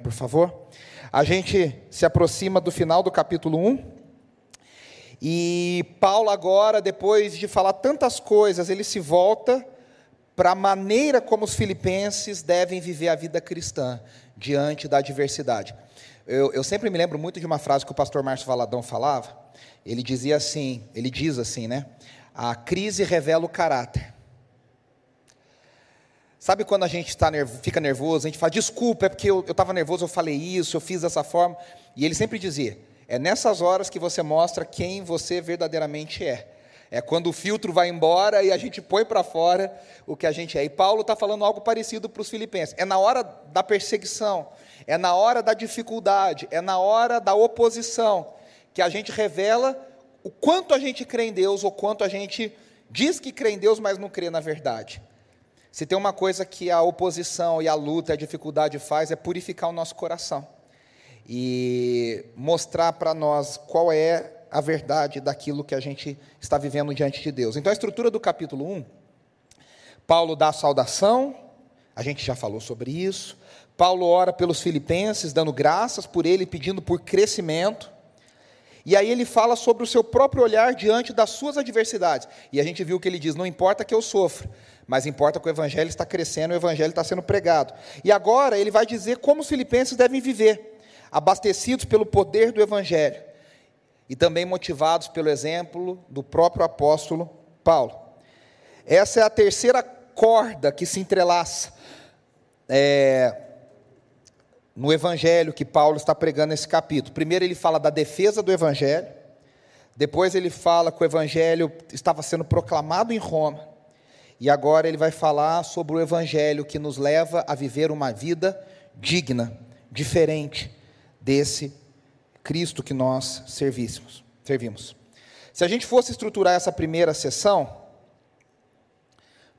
por favor. A gente se aproxima do final do capítulo 1. E Paulo, agora, depois de falar tantas coisas, ele se volta para a maneira como os filipenses devem viver a vida cristã diante da adversidade. Eu, eu, sempre me lembro muito de uma frase que o pastor Márcio Valadão falava. Ele dizia assim, ele diz assim, né? A crise revela o caráter. Sabe quando a gente tá nervo, fica nervoso, a gente fala, desculpa, é porque eu estava nervoso, eu falei isso, eu fiz dessa forma. E ele sempre dizia, é nessas horas que você mostra quem você verdadeiramente é. É quando o filtro vai embora e a gente põe para fora o que a gente é. E Paulo está falando algo parecido para os filipenses. É na hora da perseguição, é na hora da dificuldade, é na hora da oposição que a gente revela o quanto a gente crê em Deus ou quanto a gente diz que crê em Deus, mas não crê na verdade. Se tem uma coisa que a oposição e a luta, a dificuldade faz, é purificar o nosso coração e mostrar para nós qual é a verdade daquilo que a gente está vivendo diante de Deus. Então, a estrutura do capítulo 1, Paulo dá a saudação, a gente já falou sobre isso. Paulo ora pelos filipenses, dando graças por ele, pedindo por crescimento. E aí ele fala sobre o seu próprio olhar diante das suas adversidades. E a gente viu que ele diz: não importa que eu sofra, mas importa que o evangelho está crescendo, o evangelho está sendo pregado. E agora ele vai dizer como os filipenses devem viver, abastecidos pelo poder do evangelho e também motivados pelo exemplo do próprio apóstolo Paulo. Essa é a terceira corda que se entrelaça é, no evangelho que Paulo está pregando nesse capítulo. Primeiro ele fala da defesa do evangelho, depois ele fala que o evangelho estava sendo proclamado em Roma. E agora ele vai falar sobre o Evangelho que nos leva a viver uma vida digna, diferente desse Cristo que nós servíssemos, servimos. Se a gente fosse estruturar essa primeira sessão,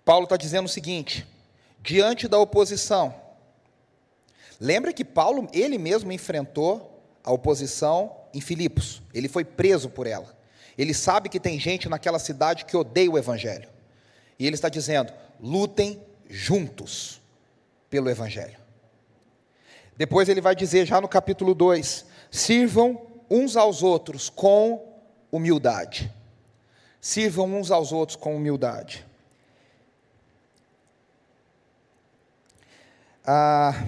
Paulo está dizendo o seguinte: diante da oposição, lembra que Paulo, ele mesmo enfrentou a oposição em Filipos, ele foi preso por ela. Ele sabe que tem gente naquela cidade que odeia o Evangelho. E ele está dizendo: lutem juntos pelo Evangelho. Depois ele vai dizer, já no capítulo 2: sirvam uns aos outros com humildade. Sirvam uns aos outros com humildade. Ah,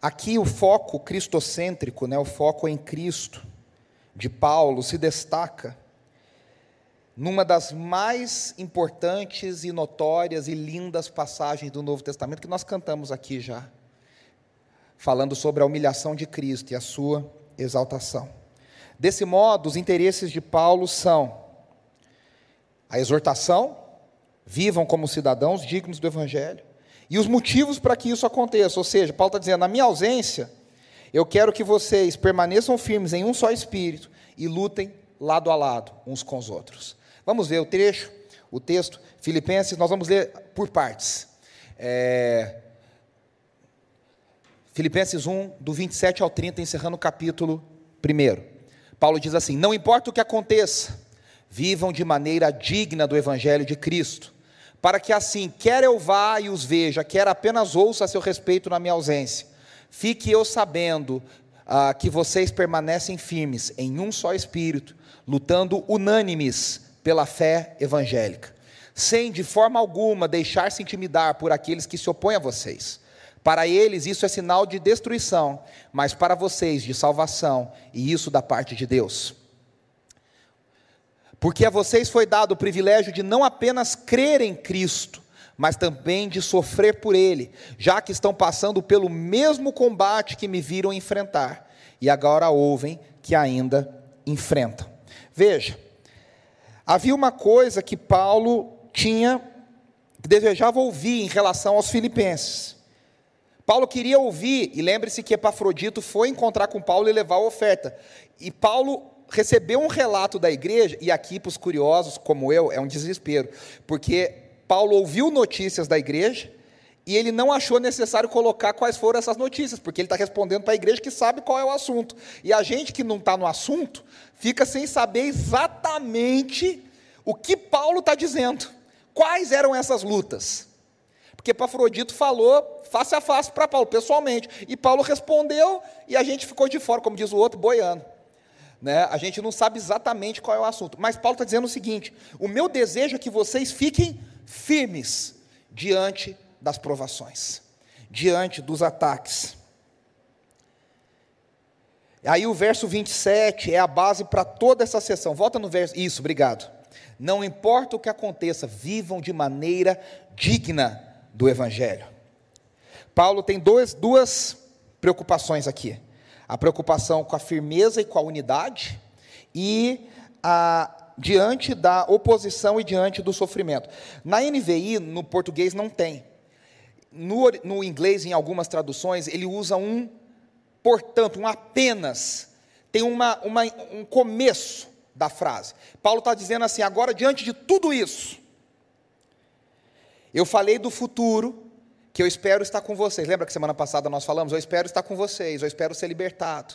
aqui o foco cristocêntrico, né, o foco em Cristo, de Paulo, se destaca numa das mais importantes e notórias e lindas passagens do Novo Testamento que nós cantamos aqui já, falando sobre a humilhação de Cristo e a sua exaltação. Desse modo, os interesses de Paulo são a exortação, vivam como cidadãos dignos do Evangelho, e os motivos para que isso aconteça. Ou seja, Paulo está dizendo: na minha ausência, eu quero que vocês permaneçam firmes em um só espírito e lutem lado a lado uns com os outros. Vamos ver o trecho, o texto, Filipenses, nós vamos ler por partes. É, Filipenses 1, do 27 ao 30, encerrando o capítulo 1. Paulo diz assim: Não importa o que aconteça, vivam de maneira digna do Evangelho de Cristo, para que assim, quer eu vá e os veja, quer apenas ouça a seu respeito na minha ausência, fique eu sabendo ah, que vocês permanecem firmes em um só espírito, lutando unânimes pela fé evangélica, sem de forma alguma deixar-se intimidar por aqueles que se opõem a vocês. Para eles isso é sinal de destruição, mas para vocês de salvação, e isso da parte de Deus. Porque a vocês foi dado o privilégio de não apenas crer em Cristo, mas também de sofrer por Ele, já que estão passando pelo mesmo combate que me viram enfrentar, e agora ouvem que ainda enfrentam. Veja, Havia uma coisa que Paulo tinha, que desejava ouvir em relação aos filipenses. Paulo queria ouvir, e lembre-se que Epafrodito foi encontrar com Paulo e levar a oferta. E Paulo recebeu um relato da igreja, e aqui para os curiosos como eu, é um desespero, porque Paulo ouviu notícias da igreja, e ele não achou necessário colocar quais foram essas notícias, porque ele está respondendo para a igreja que sabe qual é o assunto. E a gente que não está no assunto, fica sem saber exatamente o que Paulo está dizendo. Quais eram essas lutas? Porque Pafrodito falou face a face para Paulo, pessoalmente. E Paulo respondeu e a gente ficou de fora, como diz o outro, boiando. Né? A gente não sabe exatamente qual é o assunto. Mas Paulo está dizendo o seguinte: o meu desejo é que vocês fiquem firmes diante das provações, diante dos ataques. Aí o verso 27 é a base para toda essa sessão. Volta no verso. Isso, obrigado. Não importa o que aconteça, vivam de maneira digna do Evangelho. Paulo tem dois, duas preocupações aqui: a preocupação com a firmeza e com a unidade, e a, diante da oposição e diante do sofrimento. Na NVI, no português, não tem. No, no inglês, em algumas traduções, ele usa um portanto, um apenas. Tem uma, uma um começo da frase. Paulo está dizendo assim: agora, diante de tudo isso, eu falei do futuro, que eu espero estar com vocês. Lembra que semana passada nós falamos? Eu espero estar com vocês, eu espero ser libertado.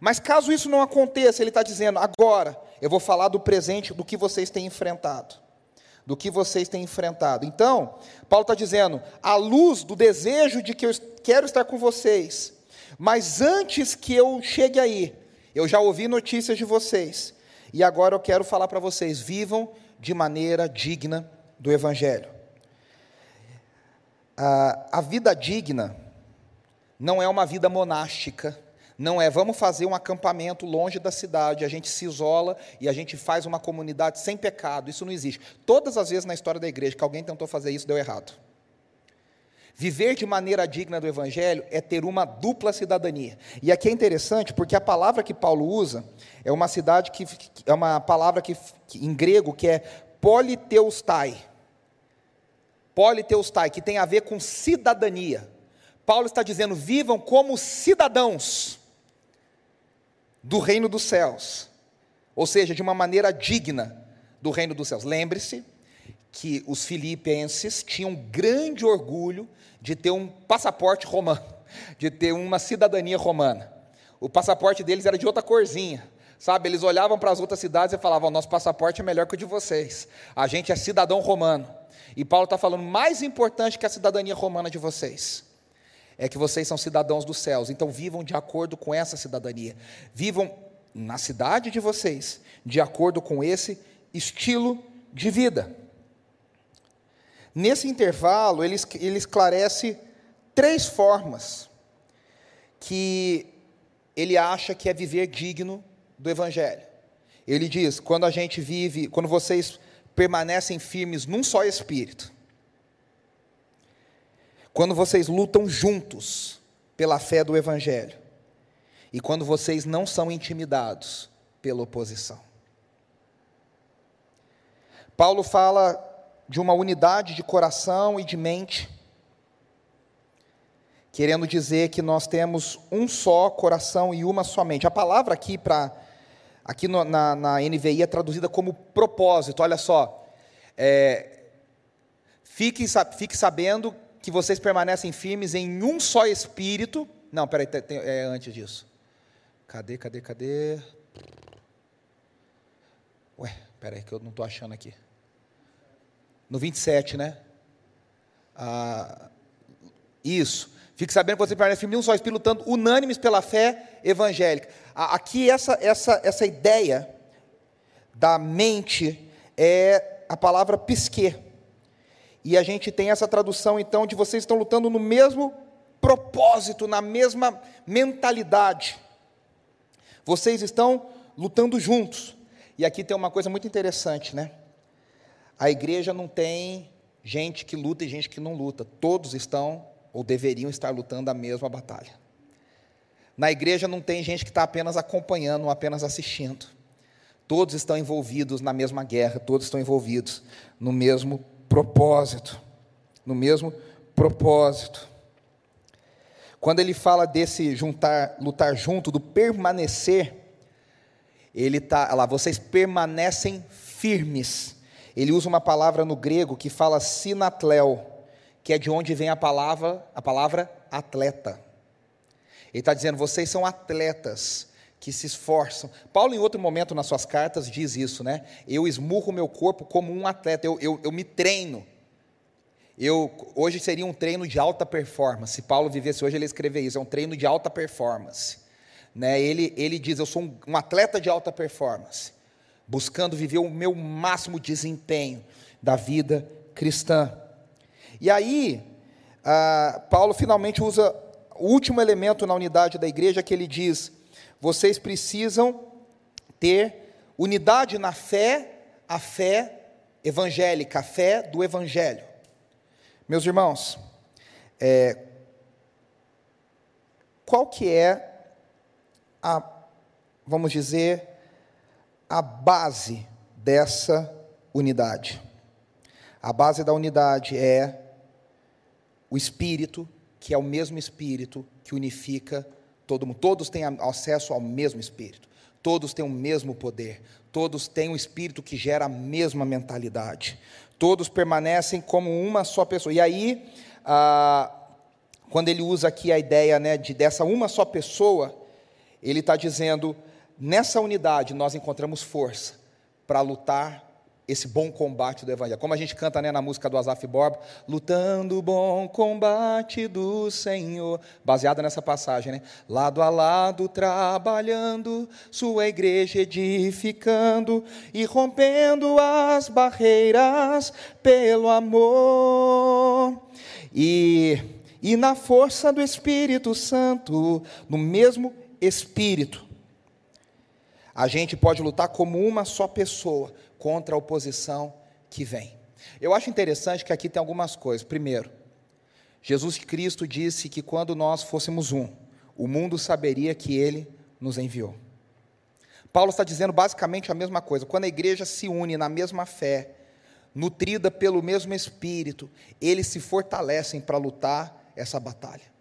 Mas caso isso não aconteça, ele está dizendo: agora eu vou falar do presente, do que vocês têm enfrentado. Do que vocês têm enfrentado. Então, Paulo está dizendo: à luz do desejo de que eu quero estar com vocês, mas antes que eu chegue aí, eu já ouvi notícias de vocês, e agora eu quero falar para vocês: vivam de maneira digna do Evangelho. a vida digna não é uma vida monástica, não é vamos fazer um acampamento longe da cidade, a gente se isola e a gente faz uma comunidade sem pecado. Isso não existe. Todas as vezes na história da igreja que alguém tentou fazer isso, deu errado. Viver de maneira digna do Evangelho é ter uma dupla cidadania. E aqui é interessante porque a palavra que Paulo usa é uma cidade que é uma palavra que, que em grego que é politeustai. Politeustai, que tem a ver com cidadania. Paulo está dizendo: vivam como cidadãos do reino dos céus, ou seja, de uma maneira digna do reino dos céus. Lembre-se que os filipenses tinham grande orgulho de ter um passaporte romano, de ter uma cidadania romana. O passaporte deles era de outra corzinha, sabe? Eles olhavam para as outras cidades e falavam: nosso passaporte é melhor que o de vocês. A gente é cidadão romano. E Paulo está falando: mais importante que a cidadania romana de vocês é que vocês são cidadãos dos céus, então vivam de acordo com essa cidadania. Vivam na cidade de vocês, de acordo com esse estilo de vida. Nesse intervalo, ele, ele esclarece três formas que ele acha que é viver digno do Evangelho. Ele diz: quando a gente vive, quando vocês permanecem firmes num só espírito, quando vocês lutam juntos pela fé do Evangelho, e quando vocês não são intimidados pela oposição. Paulo fala de uma unidade de coração e de mente, querendo dizer que nós temos um só coração e uma só mente. A palavra aqui para aqui no, na, na, NVI é traduzida como propósito. Olha só, é, fique, fique sabendo que vocês permanecem firmes em um só espírito. Não, peraí, tem, é antes disso. Cadê, cadê, cadê? Ué, peraí, que eu não estou achando aqui. No 27, né? Ah, isso. Fique sabendo que vocês permanecem firmes em um só espírito, lutando unânimes pela fé evangélica. Aqui, essa, essa, essa ideia da mente é a palavra pisque. E a gente tem essa tradução, então, de vocês estão lutando no mesmo propósito, na mesma mentalidade. Vocês estão lutando juntos. E aqui tem uma coisa muito interessante, né? A igreja não tem gente que luta e gente que não luta. Todos estão ou deveriam estar lutando a mesma batalha. Na igreja não tem gente que está apenas acompanhando apenas assistindo. Todos estão envolvidos na mesma guerra, todos estão envolvidos no mesmo propósito, no mesmo propósito. Quando ele fala desse juntar, lutar junto, do permanecer, ele está lá, vocês permanecem firmes. Ele usa uma palavra no grego que fala sinatlel, que é de onde vem a palavra, a palavra atleta. Ele está dizendo, vocês são atletas que se esforçam. Paulo, em outro momento nas suas cartas, diz isso, né? Eu esmurro meu corpo como um atleta, eu, eu, eu me treino. Eu, hoje seria um treino de alta performance. Se Paulo vivesse hoje, ele escreveria isso. É um treino de alta performance. Né? Ele, ele diz: Eu sou um, um atleta de alta performance, buscando viver o meu máximo desempenho da vida cristã. E aí, ah, Paulo finalmente usa o último elemento na unidade da igreja que ele diz: vocês precisam ter unidade na fé, a fé evangélica, a fé do evangelho. Meus irmãos, é, qual que é a, vamos dizer, a base dessa unidade? A base da unidade é o Espírito, que é o mesmo Espírito que unifica todo. Todos têm acesso ao mesmo Espírito. Todos têm o mesmo poder. Todos têm um Espírito que gera a mesma mentalidade todos permanecem como uma só pessoa. E aí, ah, quando ele usa aqui a ideia né, de dessa uma só pessoa, ele está dizendo: nessa unidade nós encontramos força para lutar esse bom combate do Evangelho. Como a gente canta né, na música do Asaf Borba, lutando o bom combate do Senhor, baseada nessa passagem, né? Lado a lado, trabalhando, sua igreja edificando e rompendo as barreiras pelo amor. E, e na força do Espírito Santo, no mesmo Espírito, a gente pode lutar como uma só pessoa contra a oposição que vem. Eu acho interessante que aqui tem algumas coisas. Primeiro, Jesus Cristo disse que quando nós fôssemos um, o mundo saberia que ele nos enviou. Paulo está dizendo basicamente a mesma coisa. Quando a igreja se une na mesma fé, nutrida pelo mesmo Espírito, eles se fortalecem para lutar essa batalha.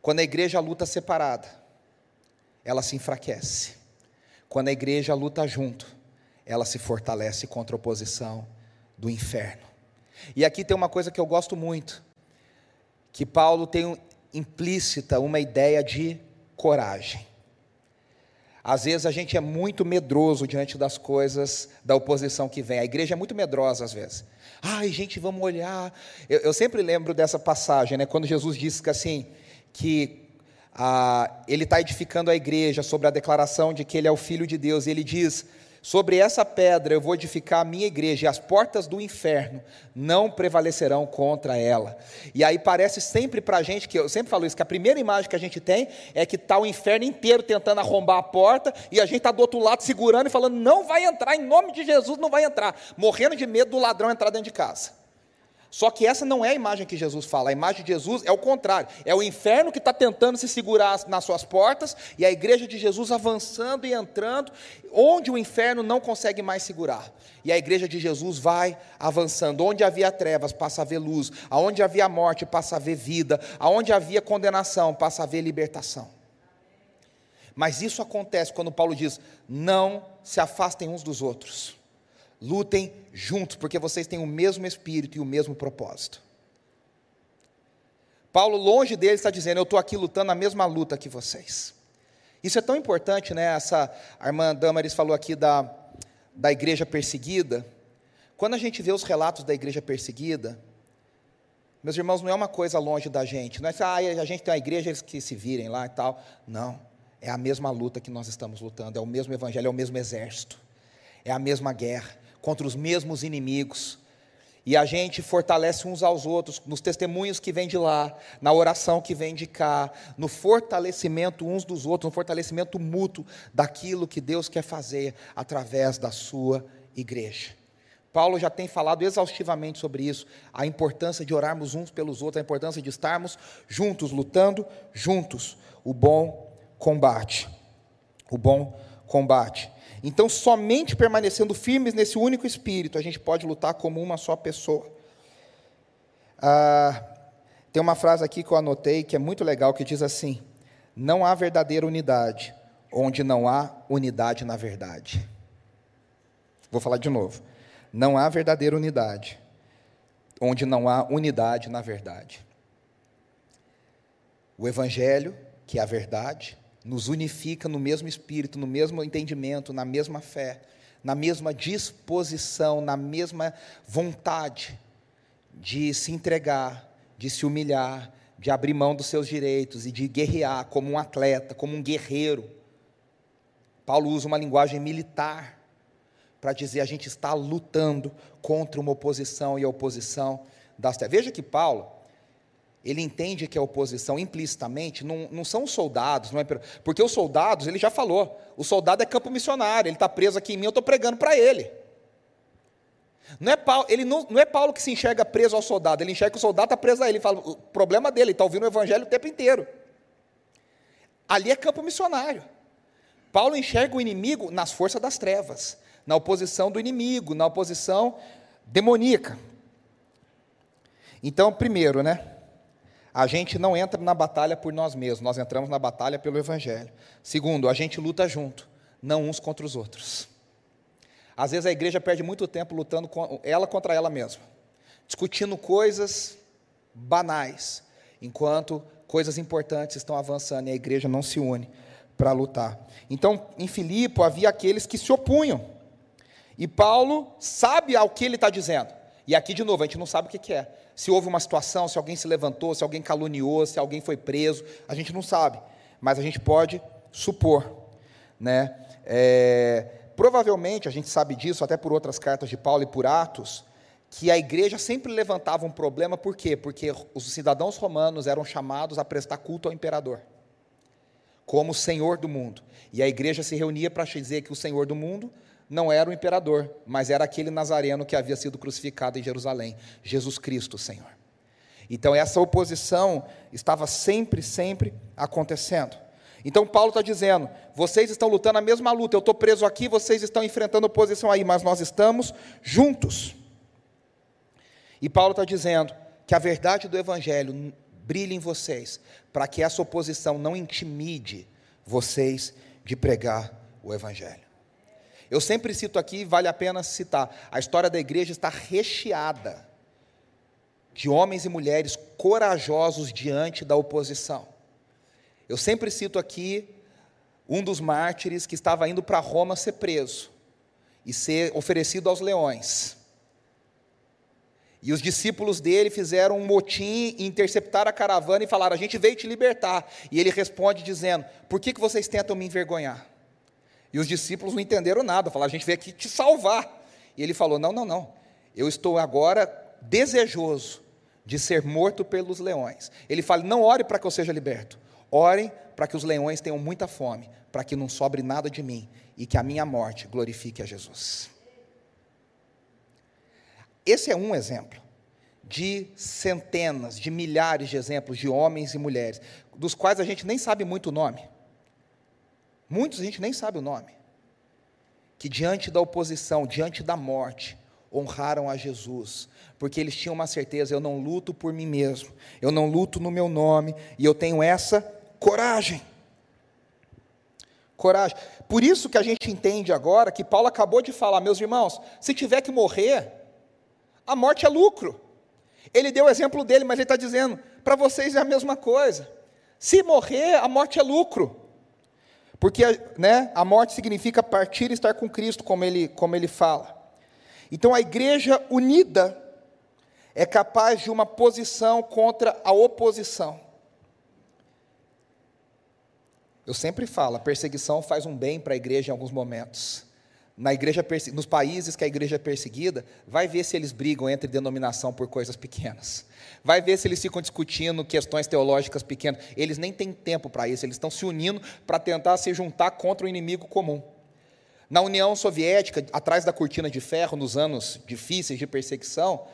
Quando a igreja luta separada, ela se enfraquece. Quando a igreja luta junto, ela se fortalece contra a oposição do inferno. E aqui tem uma coisa que eu gosto muito, que Paulo tem implícita uma ideia de coragem. Às vezes a gente é muito medroso diante das coisas da oposição que vem. A igreja é muito medrosa às vezes. Ai, gente, vamos olhar. Eu, eu sempre lembro dessa passagem, né? Quando Jesus disse que assim que ah, ele está edificando a igreja sobre a declaração de que ele é o Filho de Deus. E ele diz: Sobre essa pedra eu vou edificar a minha igreja, e as portas do inferno não prevalecerão contra ela. E aí parece sempre para a gente, que eu sempre falo isso, que a primeira imagem que a gente tem é que está o inferno inteiro tentando arrombar a porta, e a gente está do outro lado segurando e falando: não vai entrar, em nome de Jesus não vai entrar, morrendo de medo do ladrão entrar dentro de casa. Só que essa não é a imagem que Jesus fala. A imagem de Jesus é o contrário. É o inferno que está tentando se segurar nas suas portas e a igreja de Jesus avançando e entrando, onde o inferno não consegue mais segurar. E a igreja de Jesus vai avançando. Onde havia trevas, passa a ver luz. Aonde havia morte, passa a ver vida. Aonde havia condenação, passa a ver libertação. Mas isso acontece quando Paulo diz: não se afastem uns dos outros. Lutem juntos, porque vocês têm o mesmo espírito e o mesmo propósito. Paulo, longe dele, está dizendo: Eu estou aqui lutando a mesma luta que vocês. Isso é tão importante, né? Essa, a irmã Damaris falou aqui da, da igreja perseguida. Quando a gente vê os relatos da igreja perseguida, meus irmãos, não é uma coisa longe da gente. Não é que ah, a gente tem uma igreja que se virem lá e tal. Não. É a mesma luta que nós estamos lutando. É o mesmo evangelho, é o mesmo exército. É a mesma guerra contra os mesmos inimigos. E a gente fortalece uns aos outros, nos testemunhos que vêm de lá, na oração que vem de cá, no fortalecimento uns dos outros, no fortalecimento mútuo daquilo que Deus quer fazer através da sua igreja. Paulo já tem falado exaustivamente sobre isso, a importância de orarmos uns pelos outros, a importância de estarmos juntos, lutando juntos, o bom combate. O bom combate. Então, somente permanecendo firmes nesse único espírito, a gente pode lutar como uma só pessoa. Ah, tem uma frase aqui que eu anotei que é muito legal, que diz assim: Não há verdadeira unidade onde não há unidade na verdade. Vou falar de novo. Não há verdadeira unidade onde não há unidade na verdade. O Evangelho, que é a verdade, nos unifica no mesmo espírito, no mesmo entendimento, na mesma fé, na mesma disposição, na mesma vontade de se entregar, de se humilhar, de abrir mão dos seus direitos e de guerrear como um atleta, como um guerreiro. Paulo usa uma linguagem militar para dizer a gente está lutando contra uma oposição e a oposição das trevas. Veja que Paulo, ele entende que a oposição implicitamente não, não são os soldados, não é, porque os soldados, ele já falou, o soldado é campo missionário, ele está preso aqui em mim, eu estou pregando para ele. Não é, Paulo, ele não, não é Paulo que se enxerga preso ao soldado, ele enxerga que o soldado está preso a ele. Ele fala, o problema dele, ele está ouvindo o evangelho o tempo inteiro. Ali é campo missionário. Paulo enxerga o inimigo nas forças das trevas, na oposição do inimigo, na oposição demoníaca. Então, primeiro, né? A gente não entra na batalha por nós mesmos, nós entramos na batalha pelo Evangelho. Segundo, a gente luta junto, não uns contra os outros. Às vezes a igreja perde muito tempo lutando com ela contra ela mesma, discutindo coisas banais, enquanto coisas importantes estão avançando e a igreja não se une para lutar. Então, em Filipe havia aqueles que se opunham. E Paulo sabe ao que ele está dizendo. E aqui, de novo, a gente não sabe o que, que é. Se houve uma situação, se alguém se levantou, se alguém caluniou, se alguém foi preso, a gente não sabe. Mas a gente pode supor. Né? É, Provavelmente, a gente sabe disso até por outras cartas de Paulo e por Atos, que a igreja sempre levantava um problema, por quê? Porque os cidadãos romanos eram chamados a prestar culto ao imperador, como senhor do mundo. E a igreja se reunia para dizer que o senhor do mundo não era o imperador, mas era aquele nazareno que havia sido crucificado em Jerusalém, Jesus Cristo, Senhor. Então, essa oposição estava sempre, sempre acontecendo. Então Paulo está dizendo: vocês estão lutando a mesma luta, eu estou preso aqui, vocês estão enfrentando oposição aí, mas nós estamos juntos. E Paulo está dizendo que a verdade do Evangelho brilhe em vocês, para que essa oposição não intimide vocês de pregar o Evangelho. Eu sempre cito aqui, vale a pena citar, a história da igreja está recheada de homens e mulheres corajosos diante da oposição. Eu sempre cito aqui um dos mártires que estava indo para Roma ser preso e ser oferecido aos leões. E os discípulos dele fizeram um motim interceptaram a caravana e falaram: A gente veio te libertar. E ele responde dizendo: Por que, que vocês tentam me envergonhar? E os discípulos não entenderam nada, falaram: A gente veio aqui te salvar. E ele falou: Não, não, não. Eu estou agora desejoso de ser morto pelos leões. Ele fala: Não ore para que eu seja liberto. Orem para que os leões tenham muita fome, para que não sobre nada de mim e que a minha morte glorifique a Jesus. Esse é um exemplo de centenas, de milhares de exemplos de homens e mulheres, dos quais a gente nem sabe muito o nome. Muitos a gente nem sabe o nome. Que diante da oposição, diante da morte, honraram a Jesus, porque eles tinham uma certeza: eu não luto por mim mesmo, eu não luto no meu nome, e eu tenho essa Coragem. Coragem. Por isso que a gente entende agora que Paulo acabou de falar, meus irmãos, se tiver que morrer, a morte é lucro. Ele deu o exemplo dele, mas ele está dizendo, para vocês é a mesma coisa. Se morrer, a morte é lucro. Porque né, a morte significa partir e estar com Cristo, como ele, como ele fala. Então a igreja unida é capaz de uma posição contra a oposição. Eu sempre falo, a perseguição faz um bem para a igreja em alguns momentos. Na igreja, nos países que a igreja é perseguida, vai ver se eles brigam entre denominação por coisas pequenas. Vai ver se eles ficam discutindo questões teológicas pequenas. Eles nem têm tempo para isso, eles estão se unindo para tentar se juntar contra o inimigo comum. Na União Soviética, atrás da cortina de ferro, nos anos difíceis de perseguição,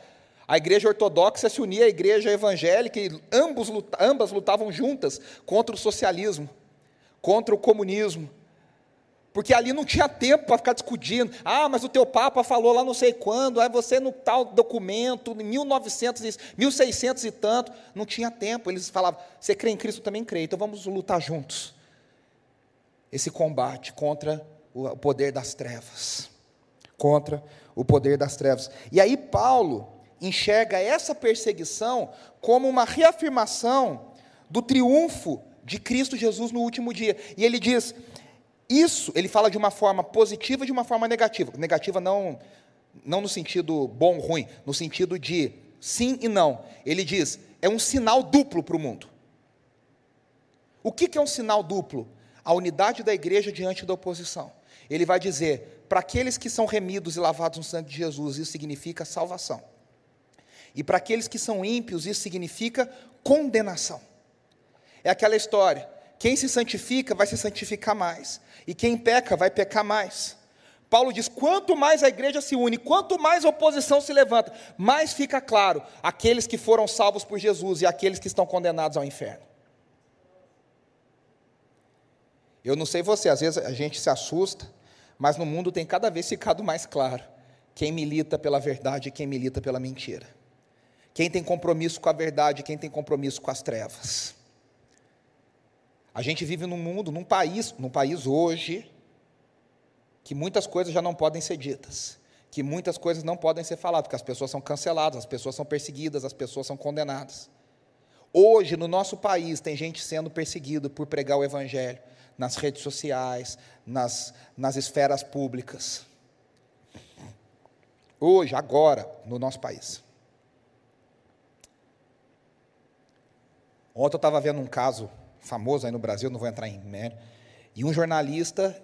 a igreja ortodoxa se unia à igreja evangélica e ambos, ambas lutavam juntas contra o socialismo contra o comunismo. Porque ali não tinha tempo para ficar discutindo. Ah, mas o teu Papa falou lá não sei quando, aí você no tal documento, em 1900, 1600 e tanto, não tinha tempo. Eles falavam, você crê em Cristo, também crê, então vamos lutar juntos. Esse combate contra o poder das trevas. Contra o poder das trevas. E aí Paulo enxerga essa perseguição como uma reafirmação do triunfo de Cristo Jesus no último dia. E ele diz: isso, ele fala de uma forma positiva e de uma forma negativa. Negativa não, não no sentido bom, ruim, no sentido de sim e não. Ele diz: é um sinal duplo para o mundo. O que, que é um sinal duplo? A unidade da igreja diante da oposição. Ele vai dizer: para aqueles que são remidos e lavados no sangue de Jesus, isso significa salvação. E para aqueles que são ímpios, isso significa condenação. É aquela história: quem se santifica vai se santificar mais, e quem peca vai pecar mais. Paulo diz: quanto mais a igreja se une, quanto mais a oposição se levanta, mais fica claro aqueles que foram salvos por Jesus e aqueles que estão condenados ao inferno. Eu não sei você, às vezes a gente se assusta, mas no mundo tem cada vez ficado mais claro quem milita pela verdade e quem milita pela mentira. Quem tem compromisso com a verdade e quem tem compromisso com as trevas. A gente vive num mundo, num país, num país hoje, que muitas coisas já não podem ser ditas, que muitas coisas não podem ser faladas, porque as pessoas são canceladas, as pessoas são perseguidas, as pessoas são condenadas. Hoje, no nosso país, tem gente sendo perseguida por pregar o Evangelho nas redes sociais, nas, nas esferas públicas. Hoje, agora, no nosso país. Ontem eu estava vendo um caso famoso aí no Brasil, não vou entrar em mérito. E um jornalista,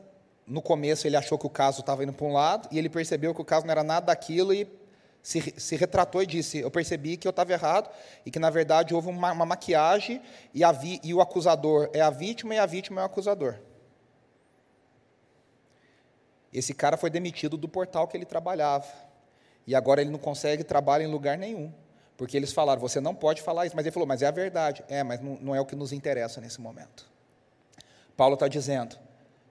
no começo, ele achou que o caso estava indo para um lado, e ele percebeu que o caso não era nada daquilo e se, se retratou e disse: Eu percebi que eu estava errado e que, na verdade, houve uma, uma maquiagem e, vi, e o acusador é a vítima e a vítima é o acusador. Esse cara foi demitido do portal que ele trabalhava. E agora ele não consegue trabalhar em lugar nenhum. Porque eles falaram, você não pode falar isso. Mas ele falou, mas é a verdade. É, mas não, não é o que nos interessa nesse momento. Paulo está dizendo,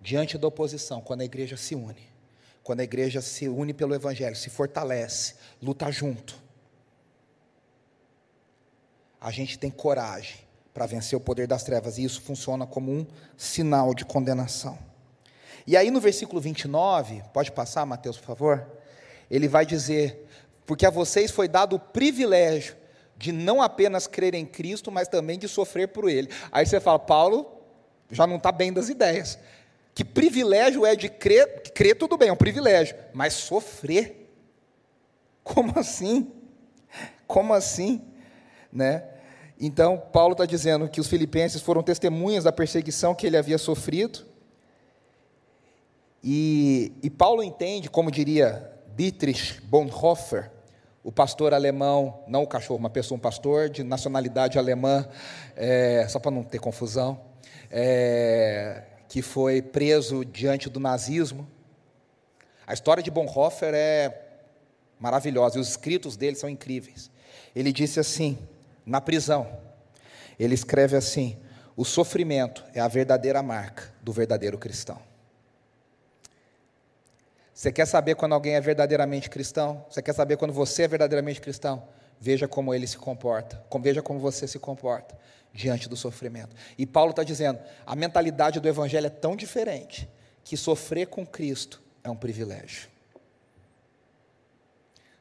diante da oposição, quando a igreja se une, quando a igreja se une pelo Evangelho, se fortalece, luta junto, a gente tem coragem para vencer o poder das trevas, e isso funciona como um sinal de condenação. E aí no versículo 29, pode passar, Mateus, por favor? Ele vai dizer: porque a vocês foi dado o privilégio de não apenas crer em Cristo, mas também de sofrer por Ele. Aí você fala, Paulo já não está bem das ideias. Que privilégio é de crer? Crer tudo bem, é um privilégio, mas sofrer? Como assim? Como assim? Né? Então, Paulo está dizendo que os filipenses foram testemunhas da perseguição que ele havia sofrido. E, e Paulo entende, como diria Dietrich Bonhoeffer, o pastor alemão, não o cachorro, uma pessoa, um pastor de nacionalidade alemã, é, só para não ter confusão, é, que foi preso diante do nazismo. A história de Bonhoeffer é maravilhosa, e os escritos dele são incríveis. Ele disse assim, na prisão, ele escreve assim: o sofrimento é a verdadeira marca do verdadeiro cristão. Você quer saber quando alguém é verdadeiramente cristão? Você quer saber quando você é verdadeiramente cristão? Veja como ele se comporta, veja como você se comporta diante do sofrimento. E Paulo está dizendo: a mentalidade do Evangelho é tão diferente que sofrer com Cristo é um privilégio.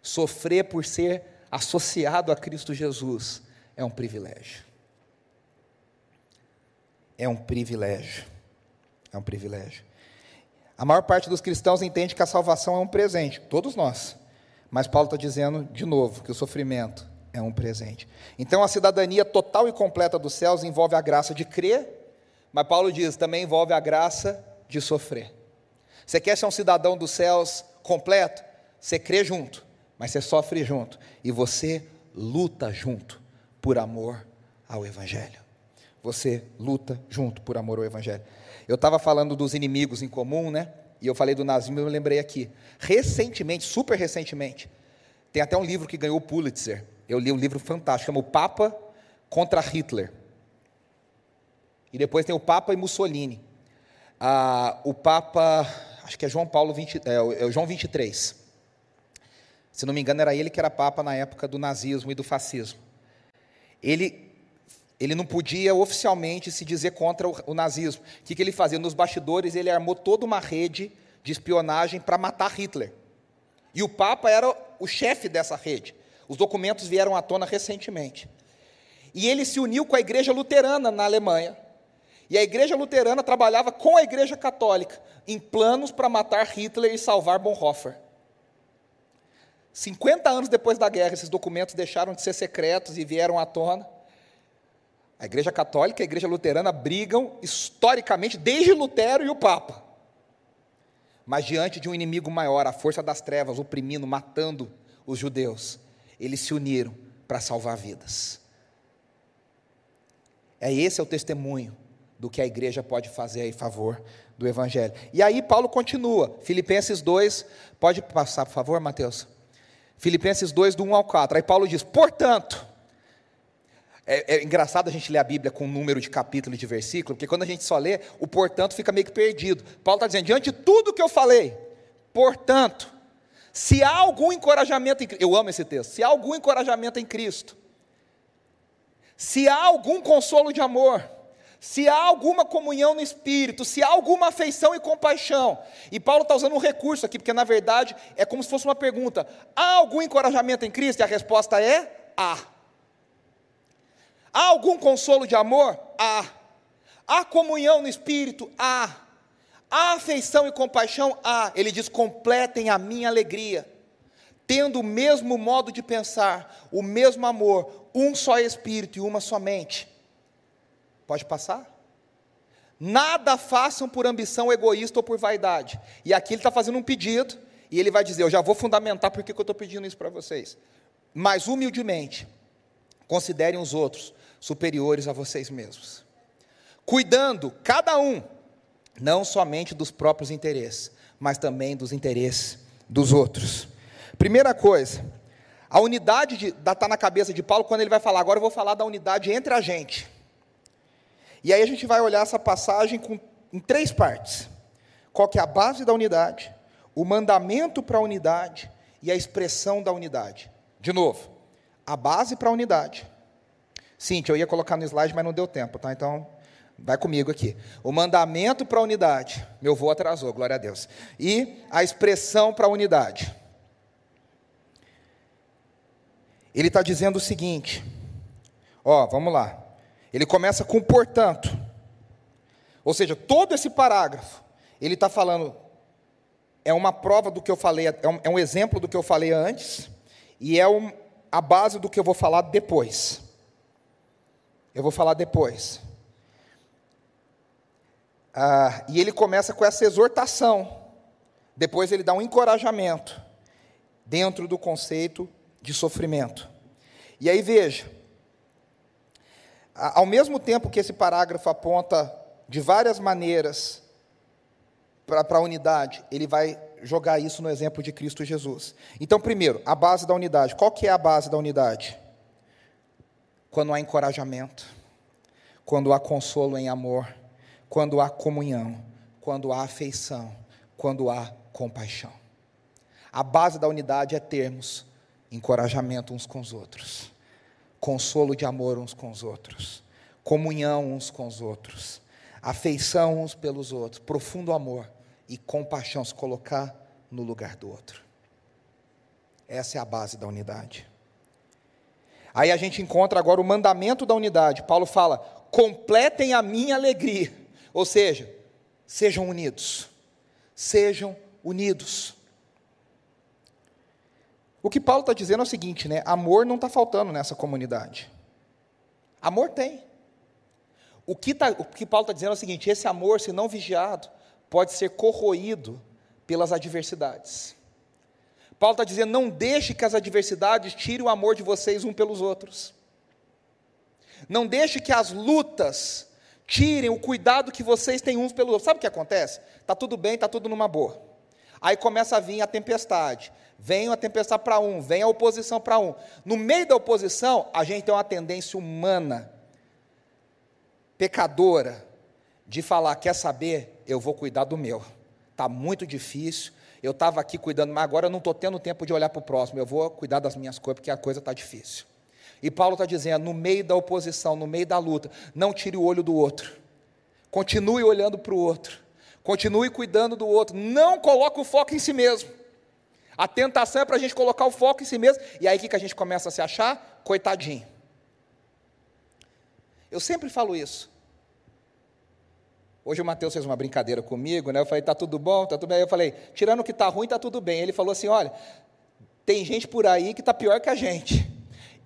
Sofrer por ser associado a Cristo Jesus é um privilégio. É um privilégio. É um privilégio. A maior parte dos cristãos entende que a salvação é um presente, todos nós. Mas Paulo está dizendo, de novo, que o sofrimento é um presente. Então, a cidadania total e completa dos céus envolve a graça de crer, mas Paulo diz, também envolve a graça de sofrer. Você quer ser um cidadão dos céus completo? Você crê junto, mas você sofre junto. E você luta junto por amor ao Evangelho. Você luta junto por amor ao Evangelho. Eu estava falando dos inimigos em comum, né? E eu falei do nazismo, eu me lembrei aqui. Recentemente, super recentemente, tem até um livro que ganhou o Pulitzer. Eu li um livro fantástico, chama O Papa contra Hitler. E depois tem o Papa e Mussolini. Ah, o Papa, acho que é João Paulo 20, é, é João 23. Se não me engano, era ele que era Papa na época do nazismo e do fascismo. Ele ele não podia oficialmente se dizer contra o, o nazismo. O que, que ele fazia? Nos bastidores, ele armou toda uma rede de espionagem para matar Hitler. E o Papa era o chefe dessa rede. Os documentos vieram à tona recentemente. E ele se uniu com a igreja luterana na Alemanha. E a igreja luterana trabalhava com a igreja católica em planos para matar Hitler e salvar Bonhoeffer. 50 anos depois da guerra, esses documentos deixaram de ser secretos e vieram à tona. A Igreja Católica e a Igreja Luterana brigam historicamente desde Lutero e o Papa. Mas diante de um inimigo maior, a força das trevas, oprimindo, matando os judeus, eles se uniram para salvar vidas. É esse é o testemunho do que a igreja pode fazer em favor do evangelho. E aí Paulo continua, Filipenses 2, pode passar, por favor, Mateus? Filipenses 2, do 1 ao 4. Aí Paulo diz: Portanto, é, é, engraçado a gente ler a Bíblia com número de capítulo e de versículo, porque quando a gente só lê, o portanto fica meio que perdido. Paulo está dizendo: diante de tudo que eu falei, portanto, se há algum encorajamento em eu amo esse texto, se há algum encorajamento em Cristo, se há algum consolo de amor, se há alguma comunhão no Espírito, se há alguma afeição e compaixão. E Paulo está usando um recurso aqui, porque na verdade é como se fosse uma pergunta: há algum encorajamento em Cristo? E a resposta é: há. Há algum consolo de amor? Há. Há comunhão no Espírito? Há. Há afeição e compaixão? Há. Ele diz: completem a minha alegria, tendo o mesmo modo de pensar, o mesmo amor, um só Espírito e uma só mente Pode passar? Nada façam por ambição egoísta ou por vaidade. E aqui ele está fazendo um pedido, e ele vai dizer: Eu já vou fundamentar por que eu estou pedindo isso para vocês. Mas humildemente, considerem os outros superiores a vocês mesmos. Cuidando, cada um, não somente dos próprios interesses, mas também dos interesses dos outros. Primeira coisa, a unidade está na cabeça de Paulo quando ele vai falar. Agora eu vou falar da unidade entre a gente. E aí a gente vai olhar essa passagem com, em três partes. Qual que é a base da unidade, o mandamento para a unidade e a expressão da unidade. De novo, a base para a unidade. Cíntia, eu ia colocar no slide, mas não deu tempo, tá? Então, vai comigo aqui. O mandamento para a unidade. Meu voo atrasou, glória a Deus. E a expressão para a unidade. Ele está dizendo o seguinte, ó, vamos lá. Ele começa com portanto. Ou seja, todo esse parágrafo, ele está falando, é uma prova do que eu falei, é um, é um, exemplo do que eu falei antes, e é um, a base do que eu vou falar depois. Eu vou falar depois. Ah, e ele começa com essa exortação. Depois ele dá um encorajamento dentro do conceito de sofrimento. E aí veja, ao mesmo tempo que esse parágrafo aponta de várias maneiras para a unidade, ele vai jogar isso no exemplo de Cristo Jesus. Então, primeiro, a base da unidade. Qual que é a base da unidade? Quando há encorajamento, quando há consolo em amor, quando há comunhão, quando há afeição, quando há compaixão. A base da unidade é termos encorajamento uns com os outros consolo de amor uns com os outros, comunhão uns com os outros, afeição uns pelos outros, profundo amor e compaixão, se colocar no lugar do outro. Essa é a base da unidade. Aí a gente encontra agora o mandamento da unidade. Paulo fala: completem a minha alegria. Ou seja, sejam unidos. Sejam unidos. O que Paulo está dizendo é o seguinte, né? Amor não está faltando nessa comunidade. Amor tem. O que, tá, o que Paulo está dizendo é o seguinte: esse amor, se não vigiado, pode ser corroído pelas adversidades. Paulo está dizendo: não deixe que as adversidades tirem o amor de vocês um pelos outros. Não deixe que as lutas tirem o cuidado que vocês têm uns pelos outros. Sabe o que acontece? Está tudo bem, está tudo numa boa. Aí começa a vir a tempestade. Vem a tempestade para um, vem a oposição para um. No meio da oposição, a gente tem uma tendência humana, pecadora, de falar: quer saber? Eu vou cuidar do meu. Está muito difícil. Eu estava aqui cuidando, mas agora eu não estou tendo tempo de olhar para o próximo. Eu vou cuidar das minhas coisas, porque a coisa está difícil. E Paulo está dizendo: no meio da oposição, no meio da luta, não tire o olho do outro. Continue olhando para o outro. Continue cuidando do outro. Não coloque o foco em si mesmo. A tentação é para a gente colocar o foco em si mesmo. E aí o que a gente começa a se achar? Coitadinho. Eu sempre falo isso. Hoje o Mateus fez uma brincadeira comigo, né? Eu falei, tá tudo bom, tá tudo bem. Eu falei, tirando o que está ruim, tá tudo bem. Ele falou assim: olha, Tem gente por aí que está pior que a gente.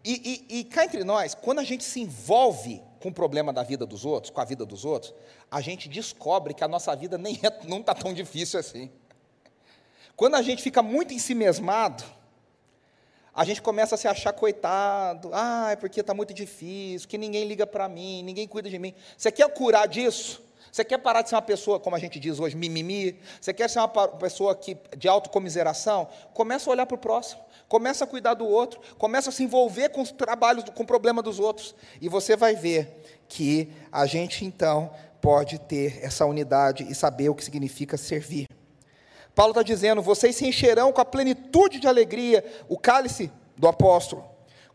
E, e, e cá entre nós, quando a gente se envolve com o problema da vida dos outros, com a vida dos outros, a gente descobre que a nossa vida nem é, não está tão difícil assim. Quando a gente fica muito ensimesmado, a gente começa a se achar coitado, ah, é porque está muito difícil, que ninguém liga para mim, ninguém cuida de mim. Você quer curar disso? Você quer parar de ser uma pessoa, como a gente diz hoje, mimimi? Você quer ser uma pessoa que, de autocomiseração? Começa a olhar para o próximo, começa a cuidar do outro, começa a se envolver com os trabalhos, com o problema dos outros. E você vai ver que a gente então pode ter essa unidade e saber o que significa servir. Paulo está dizendo: vocês se encherão com a plenitude de alegria, o cálice do apóstolo,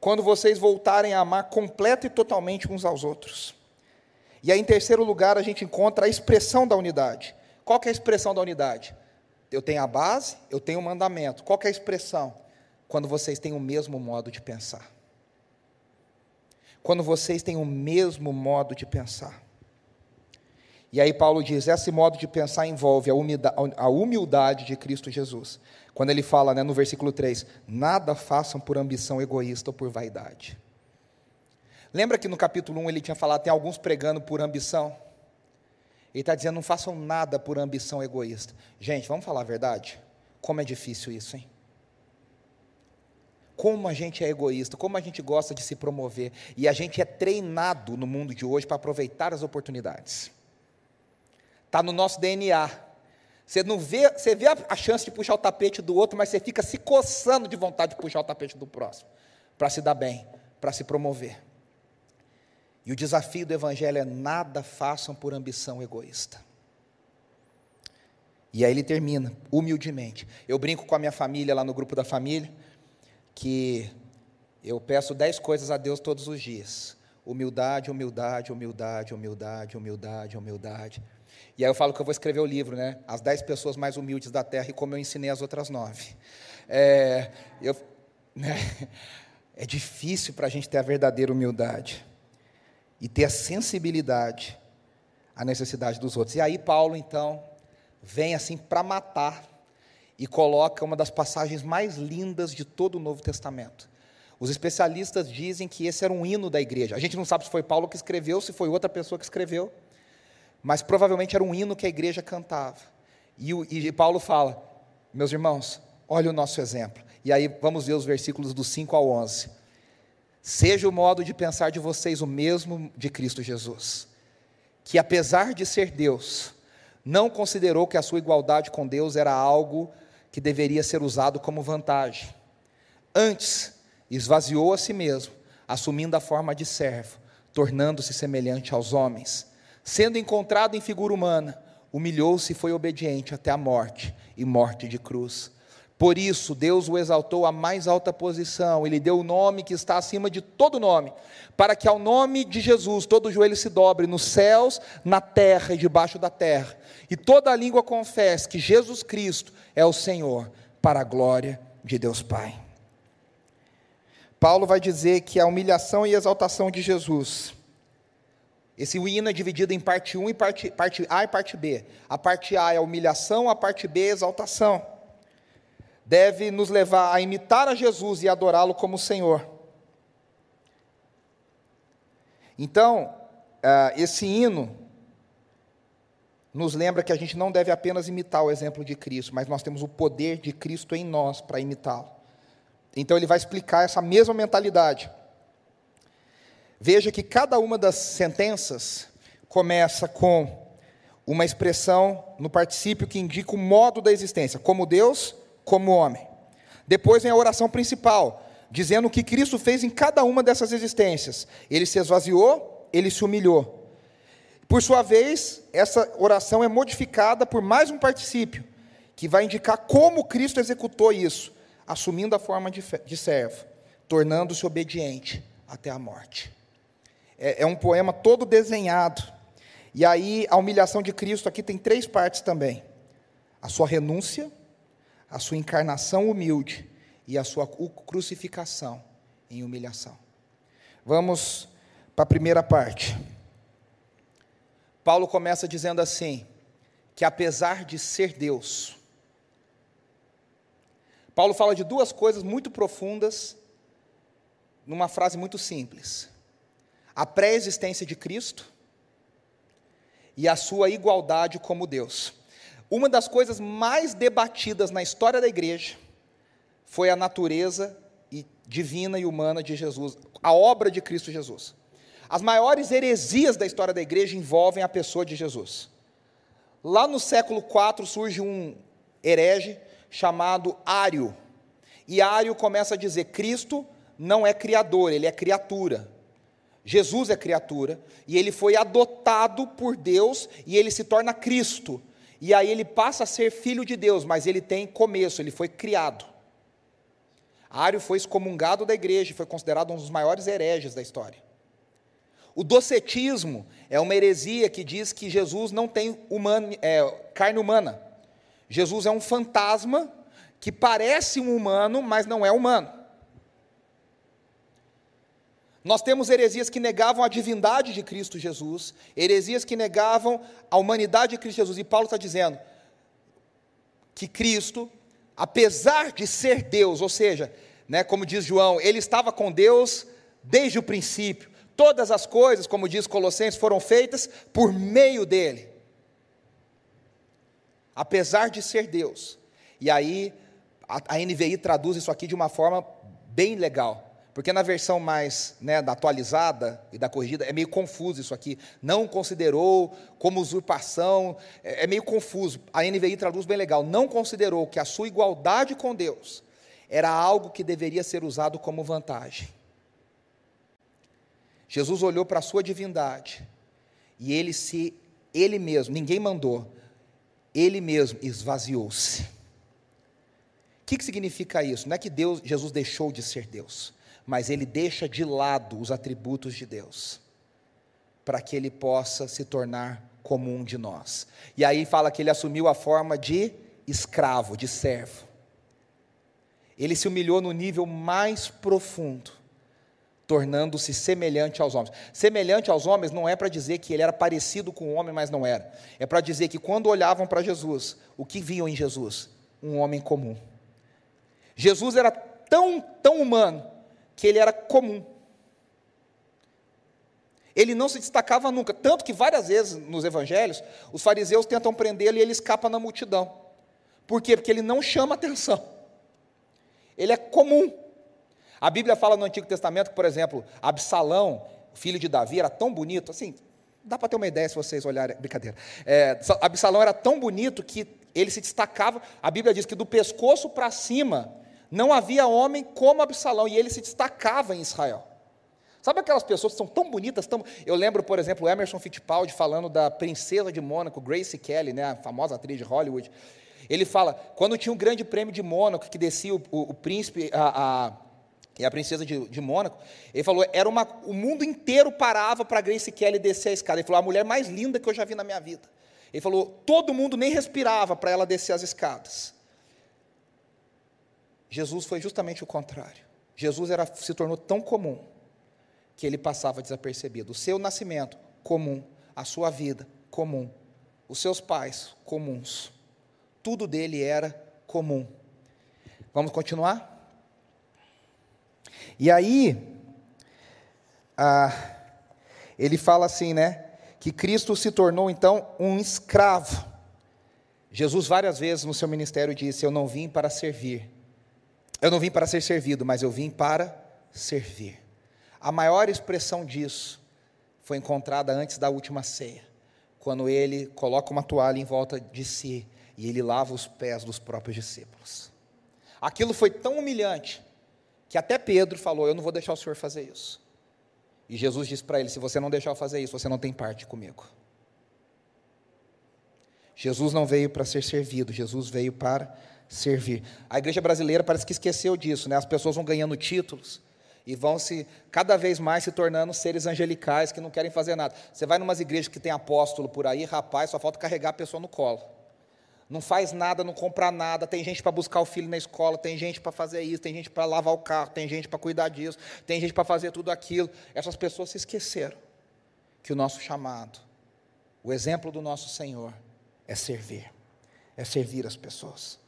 quando vocês voltarem a amar completa e totalmente uns aos outros. E aí, em terceiro lugar, a gente encontra a expressão da unidade. Qual é a expressão da unidade? Eu tenho a base, eu tenho o mandamento. Qual é a expressão? Quando vocês têm o mesmo modo de pensar. Quando vocês têm o mesmo modo de pensar. E aí Paulo diz: esse modo de pensar envolve a humildade, a humildade de Cristo Jesus. Quando ele fala né, no versículo 3: nada façam por ambição egoísta ou por vaidade. Lembra que no capítulo 1 ele tinha falado, tem alguns pregando por ambição? Ele está dizendo, não façam nada por ambição egoísta. Gente, vamos falar a verdade? Como é difícil isso, hein? Como a gente é egoísta, como a gente gosta de se promover. E a gente é treinado no mundo de hoje para aproveitar as oportunidades. Está no nosso DNA. Você não vê, você vê a chance de puxar o tapete do outro, mas você fica se coçando de vontade de puxar o tapete do próximo, para se dar bem, para se promover. E o desafio do Evangelho é: nada façam por ambição egoísta. E aí ele termina, humildemente. Eu brinco com a minha família lá no grupo da família, que eu peço dez coisas a Deus todos os dias: humildade, humildade, humildade, humildade, humildade, humildade. E aí eu falo que eu vou escrever o livro, né? As dez pessoas mais humildes da terra e como eu ensinei as outras nove. É, eu, né? é difícil para a gente ter a verdadeira humildade e ter a sensibilidade à necessidade dos outros. E aí Paulo então vem assim para matar e coloca uma das passagens mais lindas de todo o Novo Testamento. Os especialistas dizem que esse era um hino da igreja. A gente não sabe se foi Paulo que escreveu, se foi outra pessoa que escreveu, mas provavelmente era um hino que a igreja cantava. E, o, e Paulo fala: Meus irmãos, olha o nosso exemplo. E aí vamos ver os versículos do 5 ao 11. Seja o modo de pensar de vocês o mesmo de Cristo Jesus, que apesar de ser Deus, não considerou que a sua igualdade com Deus era algo que deveria ser usado como vantagem. Antes, esvaziou a si mesmo, assumindo a forma de servo, tornando-se semelhante aos homens. Sendo encontrado em figura humana, humilhou-se e foi obediente até a morte e morte de cruz. Por isso, Deus o exaltou à mais alta posição, ele deu o nome que está acima de todo nome, para que ao nome de Jesus todo joelho se dobre nos céus, na terra e debaixo da terra, e toda língua confesse que Jesus Cristo é o Senhor, para a glória de Deus Pai. Paulo vai dizer que a humilhação e exaltação de Jesus, esse hino é dividido em parte 1 e parte, parte A e parte B. A parte A é a humilhação, a parte B é a exaltação deve nos levar a imitar a Jesus e adorá-lo como Senhor. Então, ah, esse hino nos lembra que a gente não deve apenas imitar o exemplo de Cristo, mas nós temos o poder de Cristo em nós para imitá-lo. Então, ele vai explicar essa mesma mentalidade. Veja que cada uma das sentenças começa com uma expressão no particípio que indica o modo da existência, como Deus, como homem. Depois vem a oração principal, dizendo o que Cristo fez em cada uma dessas existências. Ele se esvaziou, ele se humilhou. Por sua vez, essa oração é modificada por mais um particípio, que vai indicar como Cristo executou isso, assumindo a forma de, de servo, tornando-se obediente até a morte. É, é um poema todo desenhado. E aí, a humilhação de Cristo aqui tem três partes também: a sua renúncia, a sua encarnação humilde e a sua crucificação em humilhação. Vamos para a primeira parte. Paulo começa dizendo assim: que apesar de ser Deus, Paulo fala de duas coisas muito profundas numa frase muito simples: a pré-existência de Cristo e a sua igualdade como Deus. Uma das coisas mais debatidas na história da igreja foi a natureza divina e humana de Jesus, a obra de Cristo Jesus. As maiores heresias da história da igreja envolvem a pessoa de Jesus. Lá no século IV surge um herege chamado Ário. E Ário começa a dizer: Cristo não é criador, ele é criatura. Jesus é criatura, e ele foi adotado por Deus, e ele se torna Cristo. E aí ele passa a ser filho de Deus, mas ele tem começo, ele foi criado. Ário foi excomungado da igreja foi considerado um dos maiores hereges da história. O docetismo é uma heresia que diz que Jesus não tem é, carne humana. Jesus é um fantasma que parece um humano, mas não é humano. Nós temos heresias que negavam a divindade de Cristo Jesus, heresias que negavam a humanidade de Cristo Jesus, e Paulo está dizendo que Cristo, apesar de ser Deus, ou seja, né, como diz João, ele estava com Deus desde o princípio, todas as coisas, como diz Colossenses, foram feitas por meio dele, apesar de ser Deus, e aí a, a NVI traduz isso aqui de uma forma bem legal. Porque na versão mais né, da atualizada e da corrigida é meio confuso isso aqui. Não considerou como usurpação, é, é meio confuso. A NVI traduz bem legal. Não considerou que a sua igualdade com Deus era algo que deveria ser usado como vantagem. Jesus olhou para a sua divindade e ele se, ele mesmo, ninguém mandou, ele mesmo esvaziou-se. O que, que significa isso? Não é que Deus, Jesus deixou de ser Deus mas ele deixa de lado os atributos de Deus, para que ele possa se tornar como um de nós. E aí fala que ele assumiu a forma de escravo, de servo. Ele se humilhou no nível mais profundo, tornando-se semelhante aos homens. Semelhante aos homens não é para dizer que ele era parecido com o homem, mas não era. É para dizer que quando olhavam para Jesus, o que viam em Jesus? Um homem comum. Jesus era tão, tão humano, que ele era comum. Ele não se destacava nunca, tanto que várias vezes nos evangelhos, os fariseus tentam prendê-lo e ele escapa na multidão. Por quê? Porque ele não chama atenção. Ele é comum. A Bíblia fala no Antigo Testamento que, por exemplo, Absalão, filho de Davi, era tão bonito, assim, dá para ter uma ideia se vocês olharem, brincadeira. É, Absalão era tão bonito que ele se destacava, a Bíblia diz que do pescoço para cima, não havia homem como Absalão, e ele se destacava em Israel. Sabe aquelas pessoas que são tão bonitas? Tão... Eu lembro, por exemplo, Emerson Fittipaldi falando da princesa de Mônaco, Grace Kelly, né, a famosa atriz de Hollywood. Ele fala, quando tinha um grande prêmio de Mônaco, que descia o, o, o príncipe a, a, e a princesa de, de Mônaco, ele falou, era uma, o mundo inteiro parava para Grace Kelly descer a escada. Ele falou, a mulher mais linda que eu já vi na minha vida. Ele falou, todo mundo nem respirava para ela descer as escadas. Jesus foi justamente o contrário. Jesus era, se tornou tão comum que ele passava desapercebido. O seu nascimento, comum. A sua vida, comum. Os seus pais, comuns. Tudo dele era comum. Vamos continuar? E aí, ah, ele fala assim, né? Que Cristo se tornou então um escravo. Jesus várias vezes no seu ministério disse: Eu não vim para servir, eu não vim para ser servido, mas eu vim para servir. A maior expressão disso foi encontrada antes da última ceia, quando ele coloca uma toalha em volta de si e ele lava os pés dos próprios discípulos. Aquilo foi tão humilhante que até Pedro falou: Eu não vou deixar o senhor fazer isso. E Jesus disse para ele: Se você não deixar eu fazer isso, você não tem parte comigo. Jesus não veio para ser servido, Jesus veio para servir. A igreja brasileira parece que esqueceu disso, né? As pessoas vão ganhando títulos e vão se cada vez mais se tornando seres angelicais que não querem fazer nada. Você vai numas igrejas que tem apóstolo por aí, rapaz, só falta carregar a pessoa no colo. Não faz nada, não compra nada, tem gente para buscar o filho na escola, tem gente para fazer isso, tem gente para lavar o carro, tem gente para cuidar disso, tem gente para fazer tudo aquilo. Essas pessoas se esqueceram que o nosso chamado, o exemplo do nosso Senhor é servir, é servir as pessoas.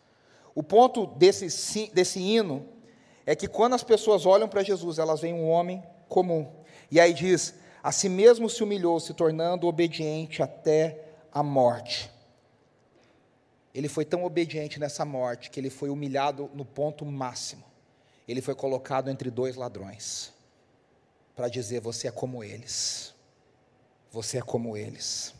O ponto desse, desse hino é que quando as pessoas olham para Jesus, elas veem um homem comum. E aí diz: a si mesmo se humilhou, se tornando obediente até a morte. Ele foi tão obediente nessa morte que ele foi humilhado no ponto máximo. Ele foi colocado entre dois ladrões para dizer: Você é como eles. Você é como eles.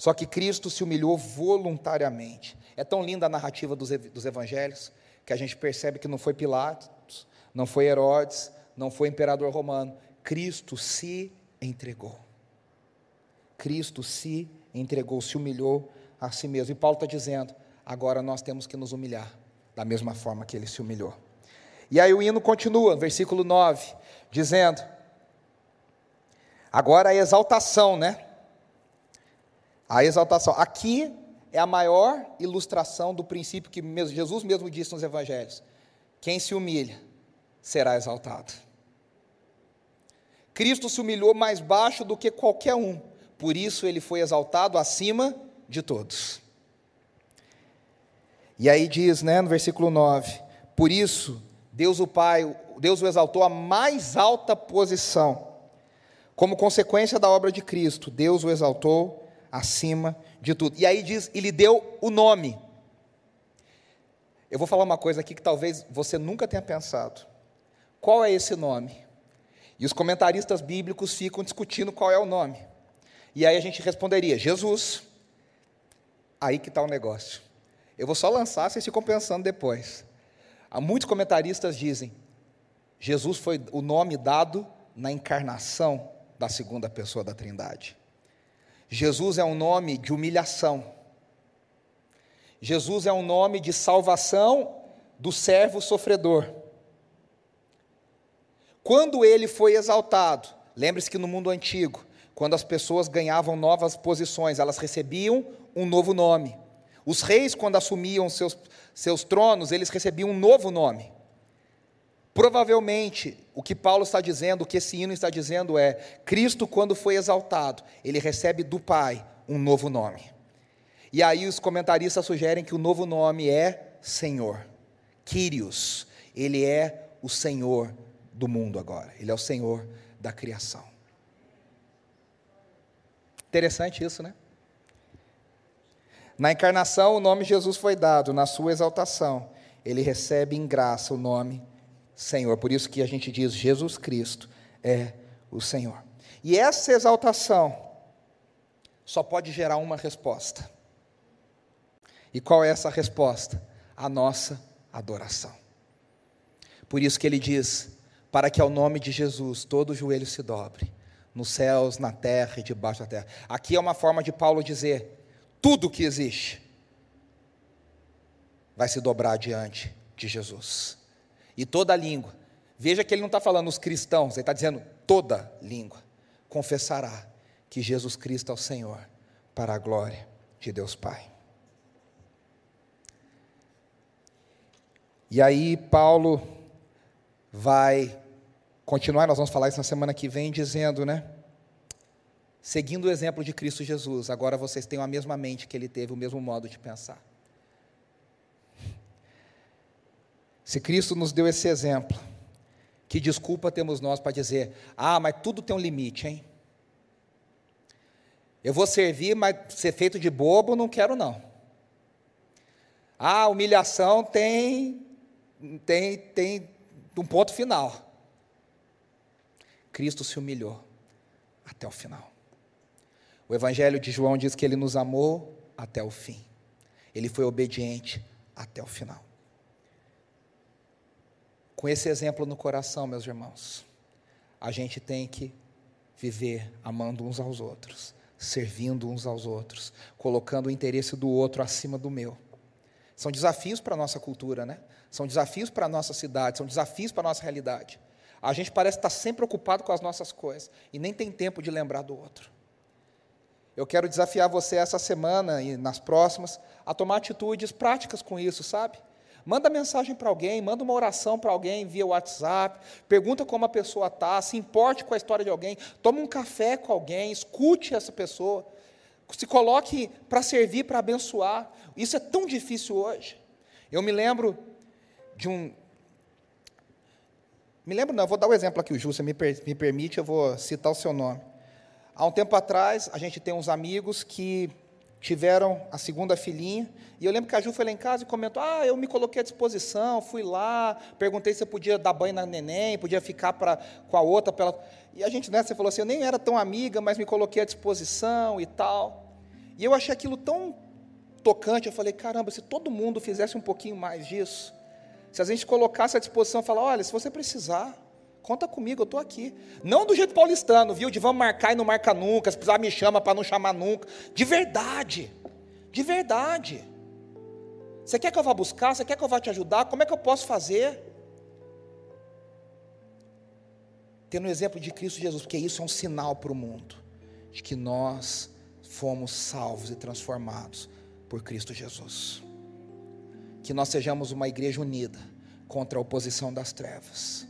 Só que Cristo se humilhou voluntariamente. É tão linda a narrativa dos, dos evangelhos que a gente percebe que não foi Pilatos, não foi Herodes, não foi imperador romano. Cristo se entregou. Cristo se entregou, se humilhou a si mesmo. E Paulo está dizendo: agora nós temos que nos humilhar, da mesma forma que ele se humilhou. E aí o hino continua, versículo 9, dizendo: agora a exaltação, né? A exaltação. Aqui é a maior ilustração do princípio que Jesus mesmo disse nos evangelhos: quem se humilha será exaltado. Cristo se humilhou mais baixo do que qualquer um, por isso ele foi exaltado acima de todos. E aí diz, né, no versículo 9: Por isso, Deus o Pai, Deus o exaltou à mais alta posição. Como consequência da obra de Cristo, Deus o exaltou acima de tudo. E aí diz, e lhe deu o nome. Eu vou falar uma coisa aqui que talvez você nunca tenha pensado. Qual é esse nome? E os comentaristas bíblicos ficam discutindo qual é o nome. E aí a gente responderia: Jesus. Aí que está o negócio. Eu vou só lançar, vocês ficam pensando depois. Há muitos comentaristas dizem: Jesus foi o nome dado na encarnação da segunda pessoa da Trindade. Jesus é um nome de humilhação. Jesus é um nome de salvação do servo sofredor. Quando ele foi exaltado, lembre-se que no mundo antigo, quando as pessoas ganhavam novas posições, elas recebiam um novo nome. Os reis, quando assumiam seus, seus tronos, eles recebiam um novo nome. Provavelmente, o que Paulo está dizendo, o que esse hino está dizendo é: Cristo, quando foi exaltado, ele recebe do Pai um novo nome. E aí os comentaristas sugerem que o novo nome é Senhor, Kyrios. Ele é o Senhor do mundo agora, ele é o Senhor da criação. Interessante isso, né? Na encarnação, o nome Jesus foi dado, na sua exaltação, ele recebe em graça o nome Senhor. Por isso que a gente diz Jesus Cristo é o Senhor. E essa exaltação só pode gerar uma resposta. E qual é essa resposta? A nossa adoração. Por isso que ele diz: para que ao nome de Jesus todo joelho se dobre, nos céus, na terra e debaixo da terra. Aqui é uma forma de Paulo dizer: tudo que existe vai se dobrar diante de Jesus e toda língua. Veja que ele não está falando os cristãos, ele está dizendo toda língua confessará que Jesus Cristo é o Senhor, para a glória de Deus Pai. E aí, Paulo vai continuar, nós vamos falar isso na semana que vem, dizendo, né? Seguindo o exemplo de Cristo Jesus, agora vocês têm a mesma mente que ele teve, o mesmo modo de pensar. Se Cristo nos deu esse exemplo, que desculpa temos nós para dizer: ah, mas tudo tem um limite, hein? Eu vou servir, mas ser feito de bobo não quero não. Ah, humilhação tem tem tem um ponto final. Cristo se humilhou até o final. O Evangelho de João diz que ele nos amou até o fim. Ele foi obediente até o final. Com esse exemplo no coração, meus irmãos, a gente tem que viver amando uns aos outros, servindo uns aos outros, colocando o interesse do outro acima do meu. São desafios para a nossa cultura, né? São desafios para a nossa cidade, são desafios para a nossa realidade. A gente parece estar sempre ocupado com as nossas coisas e nem tem tempo de lembrar do outro. Eu quero desafiar você essa semana e nas próximas a tomar atitudes práticas com isso, sabe? Manda mensagem para alguém, manda uma oração para alguém via WhatsApp, pergunta como a pessoa está, se importe com a história de alguém, toma um café com alguém, escute essa pessoa, se coloque para servir, para abençoar. Isso é tão difícil hoje. Eu me lembro de um. Me lembro, não, vou dar o um exemplo aqui, o Ju, você me, per, me permite, eu vou citar o seu nome. Há um tempo atrás, a gente tem uns amigos que tiveram a segunda filhinha, e eu lembro que a Ju foi lá em casa e comentou: Ah, eu me coloquei à disposição, fui lá, perguntei se eu podia dar banho na neném, podia ficar pra, com a outra. Pra ela. E a gente, né, você falou assim: Eu nem era tão amiga, mas me coloquei à disposição e tal. E eu achei aquilo tão tocante, eu falei: Caramba, se todo mundo fizesse um pouquinho mais disso, se a gente colocasse à disposição, falar: Olha, se você precisar, Conta comigo, eu estou aqui. Não do jeito paulistano, viu? De vamos marcar e não marca nunca, se precisar me chama para não chamar nunca. De verdade. De verdade. Você quer que eu vá buscar? Você quer que eu vá te ajudar? Como é que eu posso fazer? Tendo o exemplo de Cristo Jesus, porque isso é um sinal para o mundo de que nós fomos salvos e transformados por Cristo Jesus. Que nós sejamos uma igreja unida contra a oposição das trevas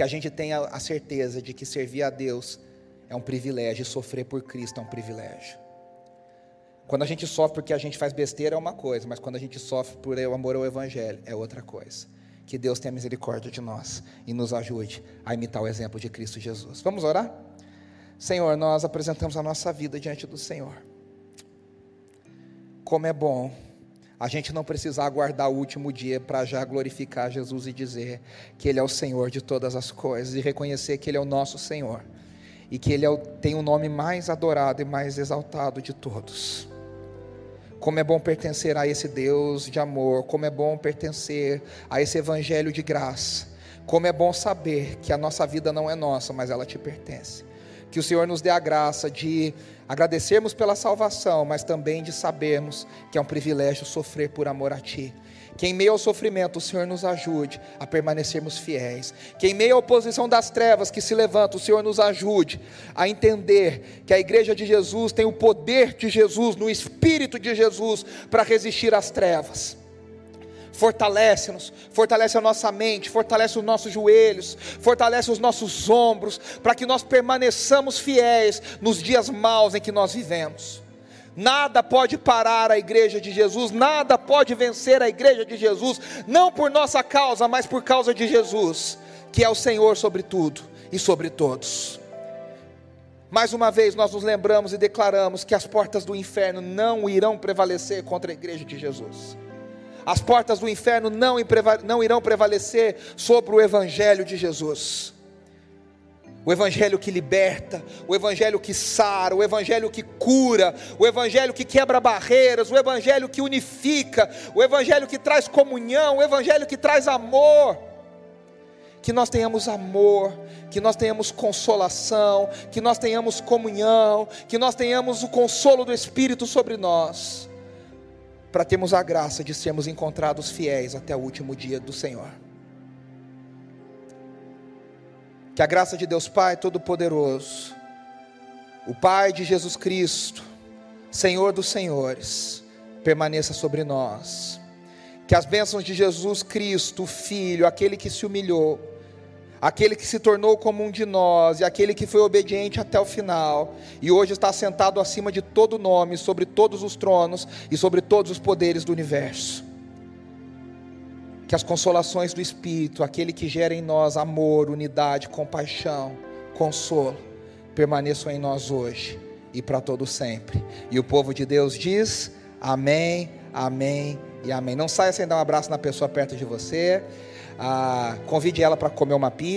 que a gente tenha a certeza de que servir a Deus é um privilégio e sofrer por Cristo é um privilégio. Quando a gente sofre porque a gente faz besteira é uma coisa, mas quando a gente sofre por amor ao Evangelho é outra coisa. Que Deus tenha misericórdia de nós e nos ajude a imitar o exemplo de Cristo Jesus. Vamos orar? Senhor, nós apresentamos a nossa vida diante do Senhor. Como é bom a gente não precisar aguardar o último dia para já glorificar Jesus e dizer que Ele é o Senhor de todas as coisas e reconhecer que Ele é o nosso Senhor e que Ele é o, tem o nome mais adorado e mais exaltado de todos. Como é bom pertencer a esse Deus de amor, como é bom pertencer a esse Evangelho de graça, como é bom saber que a nossa vida não é nossa, mas ela te pertence. Que o Senhor nos dê a graça de agradecermos pela salvação, mas também de sabermos que é um privilégio sofrer por amor a Ti. Que em meio ao sofrimento o Senhor nos ajude a permanecermos fiéis. Que em meio à oposição das trevas que se levanta, o Senhor nos ajude a entender que a igreja de Jesus tem o poder de Jesus, no Espírito de Jesus, para resistir às trevas fortalece-nos, fortalece a nossa mente, fortalece os nossos joelhos, fortalece os nossos ombros, para que nós permaneçamos fiéis nos dias maus em que nós vivemos. Nada pode parar a igreja de Jesus, nada pode vencer a igreja de Jesus, não por nossa causa, mas por causa de Jesus, que é o Senhor sobre tudo e sobre todos. Mais uma vez nós nos lembramos e declaramos que as portas do inferno não irão prevalecer contra a igreja de Jesus as portas do inferno não, não irão prevalecer sobre o Evangelho de Jesus. O Evangelho que liberta, o Evangelho que sara, o Evangelho que cura, o Evangelho que quebra barreiras, o Evangelho que unifica, o Evangelho que traz comunhão, o Evangelho que traz amor. Que nós tenhamos amor, que nós tenhamos consolação, que nós tenhamos comunhão, que nós tenhamos o consolo do Espírito sobre nós para termos a graça de sermos encontrados fiéis até o último dia do Senhor. Que a graça de Deus Pai Todo-Poderoso, o Pai de Jesus Cristo, Senhor dos Senhores, permaneça sobre nós. Que as bênçãos de Jesus Cristo, Filho, aquele que se humilhou, aquele que se tornou como um de nós e aquele que foi obediente até o final e hoje está sentado acima de todo nome, sobre todos os tronos e sobre todos os poderes do universo. Que as consolações do Espírito, aquele que gera em nós amor, unidade, compaixão, consolo, permaneçam em nós hoje e para todo sempre. E o povo de Deus diz: Amém, Amém e Amém. Não saia sem dar um abraço na pessoa perto de você. Ah, convide ela para comer uma pizza.